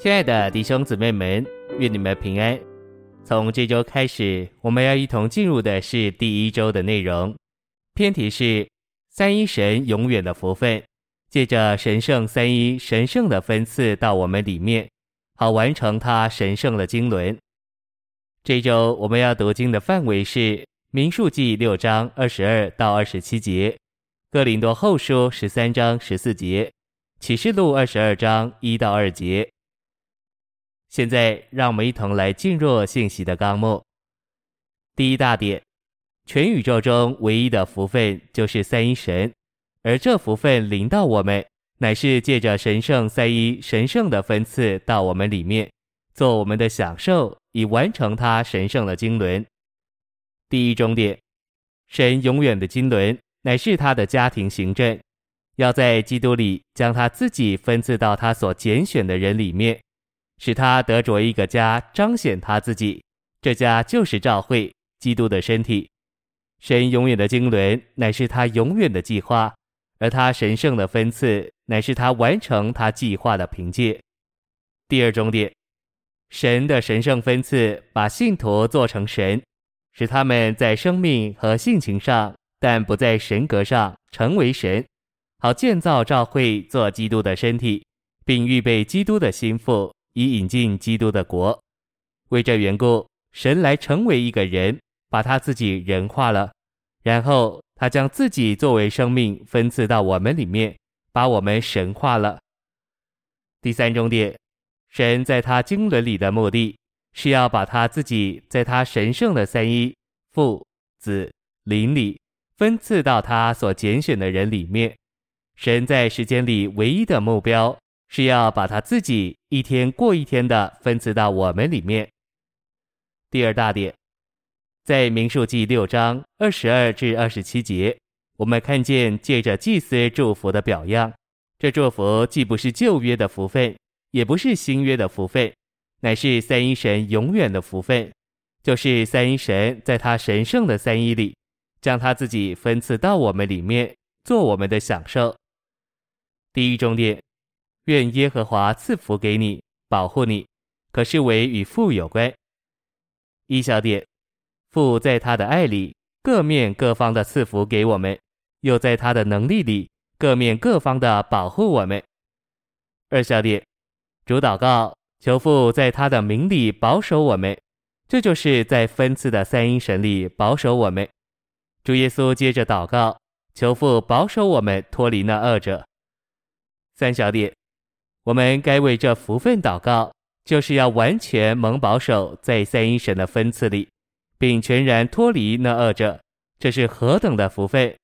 亲爱的弟兄姊妹们，愿你们平安。从这周开始，我们要一同进入的是第一周的内容。篇题是三一神永远的福分，借着神圣三一神圣的分赐到我们里面，好完成他神圣的经纶。这周我们要读经的范围是民数记六章二十二到二十七节，哥林多后书十三章十四节，启示录二十二章一到二节。现在，让我们一同来进入信息的纲目。第一大点，全宇宙中唯一的福分就是三一神，而这福分临到我们，乃是借着神圣三一神圣的分赐到我们里面，做我们的享受，以完成他神圣的经纶。第一终点，神永远的经纶乃是他的家庭行政，要在基督里将他自己分赐到他所拣选的人里面。使他得着一个家，彰显他自己。这家就是教会，基督的身体。神永远的经纶乃是他永远的计划，而他神圣的分赐乃是他完成他计划的凭借。第二重点，神的神圣分赐把信徒做成神，使他们在生命和性情上，但不在神格上成为神，好建造教会做基督的身体，并预备基督的心腹。以引进基督的国，为这缘故，神来成为一个人，把他自己人化了，然后他将自己作为生命分赐到我们里面，把我们神化了。第三重点，神在他经纶里的目的，是要把他自己在他神圣的三一父子灵里分赐到他所拣选的人里面。神在时间里唯一的目标。是要把他自己一天过一天的分赐到我们里面。第二大点，在民数记六章二十二至二十七节，我们看见借着祭司祝福的表样，这祝福既不是旧约的福分，也不是新约的福分，乃是三一神永远的福分，就是三一神在他神圣的三一里，将他自己分赐到我们里面，做我们的享受。第一重点。愿耶和华赐福给你，保护你，可视为与父有关。一小点，父在他的爱里，各面各方的赐福给我们，又在他的能力里，各面各方的保护我们。二小点，主祷告，求父在他的名里保守我们，这就是在分赐的三一神里保守我们。主耶稣接着祷告，求父保守我们脱离那恶者。三小点。我们该为这福分祷告，就是要完全蒙保守在三一神的分赐里，并全然脱离那恶者，这是何等的福分！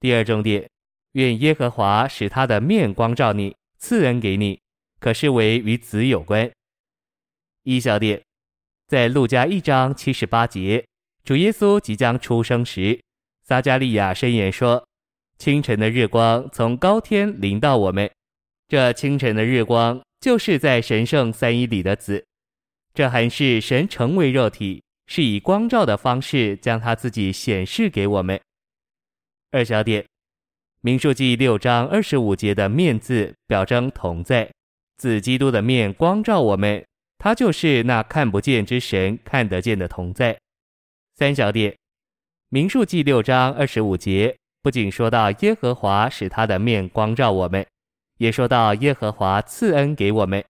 第二重点，愿耶和华使他的面光照你，赐恩给你，可视为与子有关。一小点，在路加一章七十八节，主耶稣即将出生时，撒迦利亚申言说：“清晨的日光从高天临到我们。”这清晨的日光，就是在神圣三一里的子。这还是神成为肉体，是以光照的方式将他自己显示给我们。二小点，民数记六章二十五节的面字表征同在，子基督的面光照我们，他就是那看不见之神看得见的同在。三小点，民数记六章二十五节不仅说到耶和华使他的面光照我们。也说到耶和华赐恩给我们，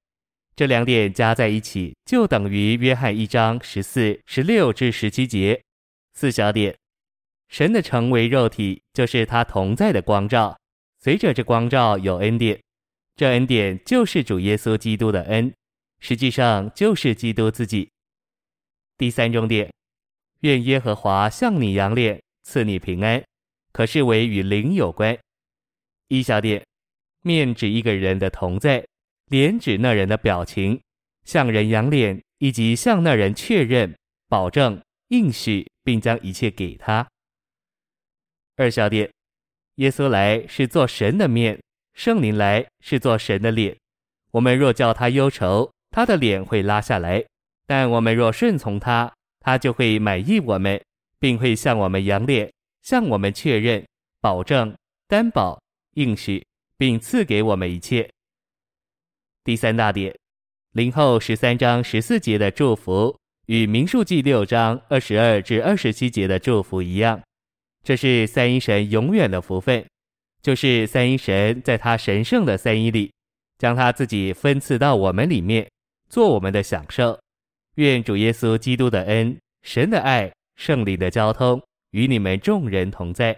这两点加在一起，就等于约翰一章十四、十六至十七节。四小点，神的成为肉体，就是他同在的光照。随着这光照有恩典，这恩典就是主耶稣基督的恩，实际上就是基督自己。第三重点，愿耶和华向你仰脸，赐你平安，可是为与灵有关。一小点。面指一个人的同在，脸指那人的表情，向人仰脸，以及向那人确认、保证、应许，并将一切给他。二小点，耶稣来是做神的面，圣灵来是做神的脸。我们若叫他忧愁，他的脸会拉下来；但我们若顺从他，他就会满意我们，并会向我们仰脸，向我们确认、保证、担保、应许。并赐给我们一切。第三大点，林后十三章十四节的祝福，与民数记六章二十二至二十七节的祝福一样，这是三一神永远的福分，就是三一神在他神圣的三一里，将他自己分赐到我们里面，做我们的享受。愿主耶稣基督的恩、神的爱、圣灵的交通与你们众人同在。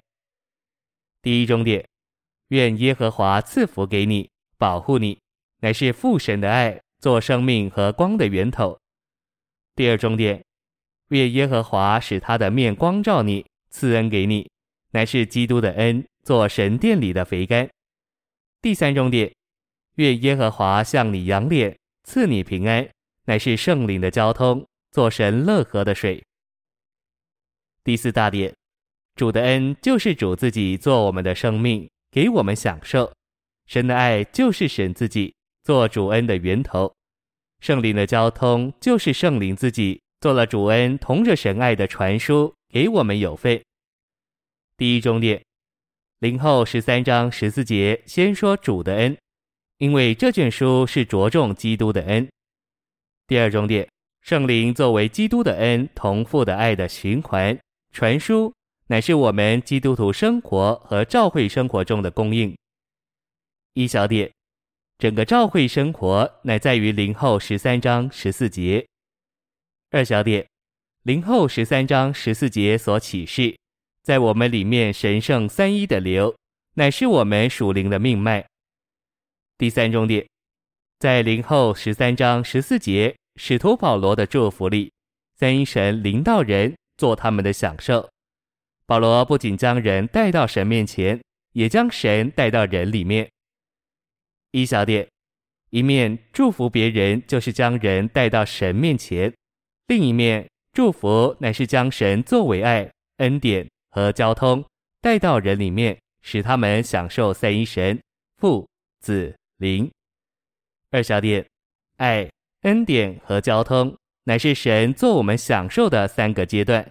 第一终点，愿耶和华赐福给你，保护你，乃是父神的爱，做生命和光的源头。第二重点，愿耶和华使他的面光照你，赐恩给你，乃是基督的恩，做神殿里的肥甘。第三重点，愿耶和华向你扬脸，赐你平安，乃是圣灵的交通，做神乐河的水。第四大点。主的恩就是主自己做我们的生命，给我们享受；神的爱就是神自己做主恩的源头；圣灵的交通就是圣灵自己做了主恩，同着神爱的传输，给我们有份。第一重点，林后十三章十四节先说主的恩，因为这卷书是着重基督的恩。第二重点，圣灵作为基督的恩同父的爱的循环传输。乃是我们基督徒生活和教会生活中的供应。一小点，整个教会生活乃在于林后十三章十四节。二小点，林后十三章十四节所启示，在我们里面神圣三一的流，乃是我们属灵的命脉。第三重点，在林后十三章十四节，使徒保罗的祝福里，三一神临到人，做他们的享受。保罗不仅将人带到神面前，也将神带到人里面。一小点，一面祝福别人，就是将人带到神面前；另一面祝福，乃是将神作为爱、恩典和交通带到人里面，使他们享受三一神父、子、灵。二小点，爱、恩典和交通，乃是神做我们享受的三个阶段。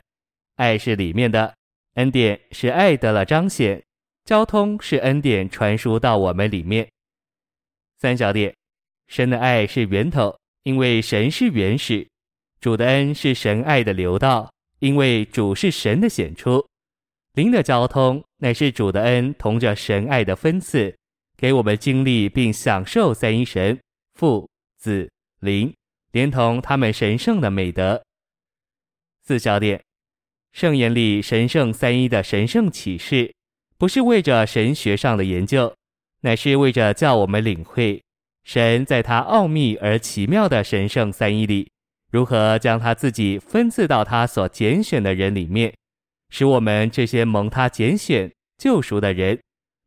爱是里面的。恩典是爱得了彰显，交通是恩典传输到我们里面。三小点，神的爱是源头，因为神是原始；主的恩是神爱的流道，因为主是神的显出。灵的交通乃是主的恩同着神爱的分赐，给我们经历并享受三一神父、子、灵，连同他们神圣的美德。四小点。圣言里神圣三一的神圣启示，不是为着神学上的研究，乃是为着叫我们领会神在他奥秘而奇妙的神圣三一里，如何将他自己分赐到他所拣选的人里面，使我们这些蒙他拣选救赎的人，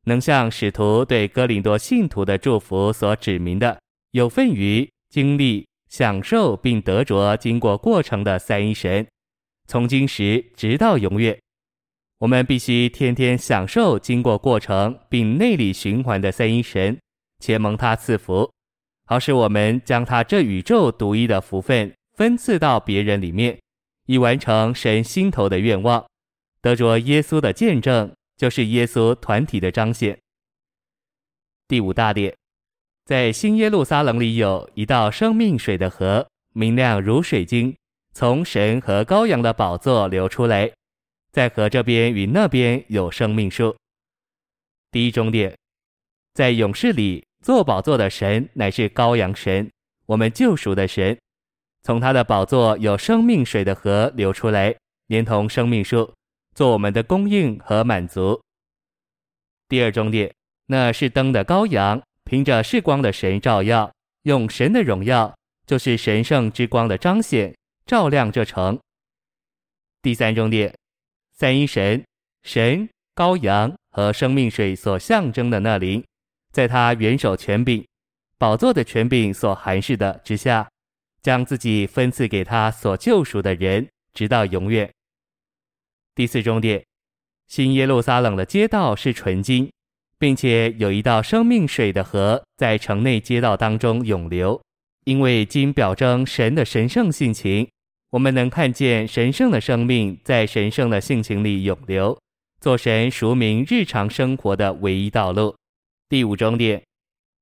能像使徒对哥林多信徒的祝福所指明的，有份于经历、享受并得着经过过程的三一神。从今时直到永远，我们必须天天享受经过过程并内里循环的三一神，且蒙他赐福，好使我们将他这宇宙独一的福分分赐到别人里面，以完成神心头的愿望，得着耶稣的见证，就是耶稣团体的彰显。第五大点，在新耶路撒冷里有一道生命水的河，明亮如水晶。从神和羔羊的宝座流出来，在河这边与那边有生命树。第一终点，在勇士里坐宝座的神乃是羔羊神，我们救赎的神。从他的宝座有生命水的河流出来，连同生命树，做我们的供应和满足。第二终点，那是灯的羔羊，凭着是光的神照耀，用神的荣耀，就是神圣之光的彰显。照亮这城。第三重点，三一神、神、羔羊和生命水所象征的那灵，在他元首权柄、宝座的权柄所含示的之下，将自己分赐给他所救赎的人，直到永远。第四重点，新耶路撒冷的街道是纯金，并且有一道生命水的河在城内街道当中涌流，因为金表征神的神圣性情。我们能看见神圣的生命在神圣的性情里涌流，做神赎民日常生活的唯一道路。第五终点，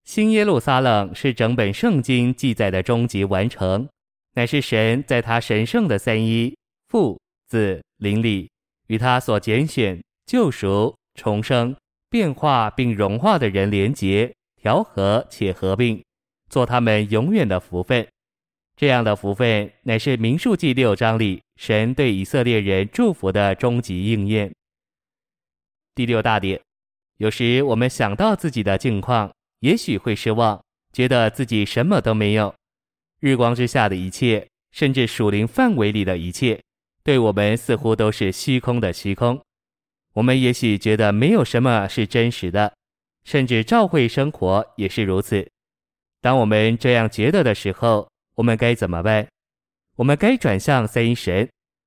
新耶路撒冷是整本圣经记载的终极完成，乃是神在他神圣的三一父子灵里，与他所拣选、救赎、重生、变化并融化的人连结、调和且合并，做他们永远的福分。这样的福分，乃是民数记六章里神对以色列人祝福的终极应验。第六大点，有时我们想到自己的境况。也许会失望，觉得自己什么都没有。日光之下的一切，甚至属灵范围里的一切，对我们似乎都是虚空的虚空。我们也许觉得没有什么是真实的，甚至教会生活也是如此。当我们这样觉得的时候，我们该怎么办？我们该转向三一神，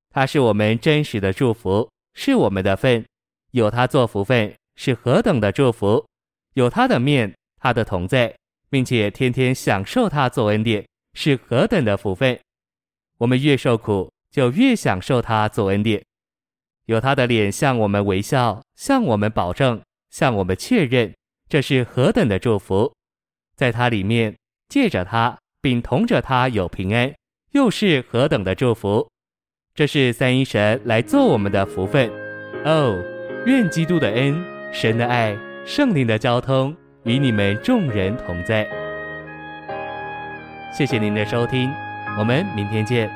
他是我们真实的祝福，是我们的份。有他做福分，是何等的祝福！有他的面。他的同在，并且天天享受他做恩典，是何等的福分！我们越受苦，就越享受他做恩典。有他的脸向我们微笑，向我们保证，向我们确认，这是何等的祝福！在他里面，借着他，并同着他有平安，又是何等的祝福！这是三一神来做我们的福分。哦，愿基督的恩、神的爱、圣灵的交通。与你们众人同在。谢谢您的收听，我们明天见。